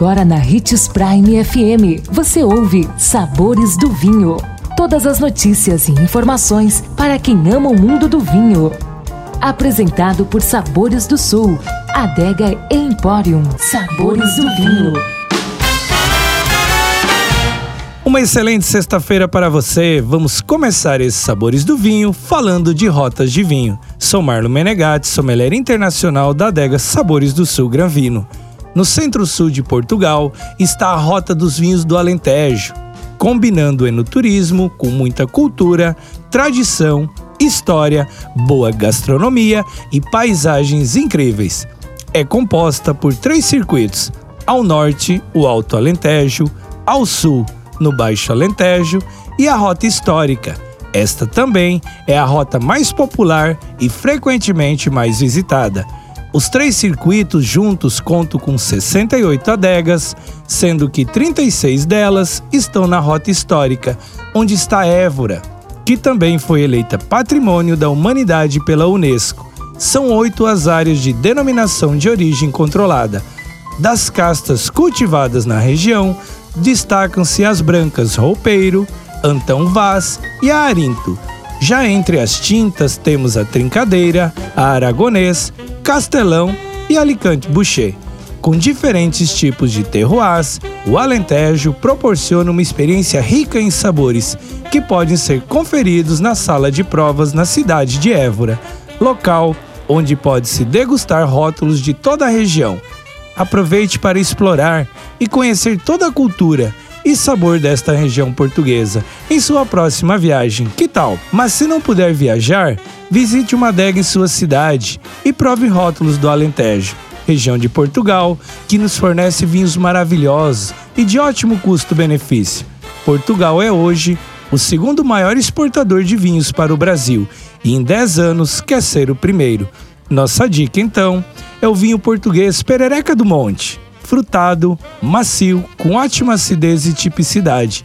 Agora na Ritz Prime FM, você ouve Sabores do Vinho. Todas as notícias e informações para quem ama o mundo do vinho. Apresentado por Sabores do Sul, Adega Emporium. Sabores do Vinho. Uma excelente sexta-feira para você. Vamos começar esses Sabores do Vinho falando de rotas de vinho. Sou Marlon Menegatti, sommelier internacional da adega Sabores do Sul Granvino. No centro-sul de Portugal está a Rota dos Vinhos do Alentejo, combinando enoturismo com muita cultura, tradição, história, boa gastronomia e paisagens incríveis. É composta por três circuitos: ao norte, o Alto Alentejo, ao sul, no Baixo Alentejo, e a Rota Histórica. Esta também é a rota mais popular e frequentemente mais visitada. Os três circuitos juntos contam com 68 adegas, sendo que 36 delas estão na rota histórica, onde está Évora, que também foi eleita Patrimônio da Humanidade pela Unesco. São oito as áreas de denominação de origem controlada. Das castas cultivadas na região, destacam-se as brancas Roupeiro, Antão Vaz e a Arinto. Já entre as tintas temos a Trincadeira, a Aragonês, Castelão e Alicante Boucher. Com diferentes tipos de terroirs, o Alentejo proporciona uma experiência rica em sabores que podem ser conferidos na sala de provas na cidade de Évora, local onde pode-se degustar rótulos de toda a região. Aproveite para explorar e conhecer toda a cultura e sabor desta região portuguesa em sua próxima viagem. Que tal? Mas se não puder viajar, visite uma adega em sua cidade e prove rótulos do Alentejo, região de Portugal, que nos fornece vinhos maravilhosos e de ótimo custo-benefício. Portugal é hoje o segundo maior exportador de vinhos para o Brasil e em 10 anos quer ser o primeiro. Nossa dica então é o vinho português Perereca do Monte frutado, macio, com ótima acidez e tipicidade.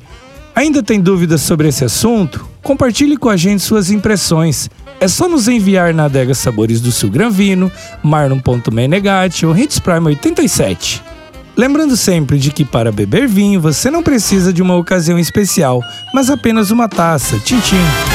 Ainda tem dúvidas sobre esse assunto? Compartilhe com a gente suas impressões. É só nos enviar na adega Sabores do Sul Granvino, marlon.menegatti ou Hits Prime 87. Lembrando sempre de que para beber vinho você não precisa de uma ocasião especial, mas apenas uma taça. Tchim, tchim.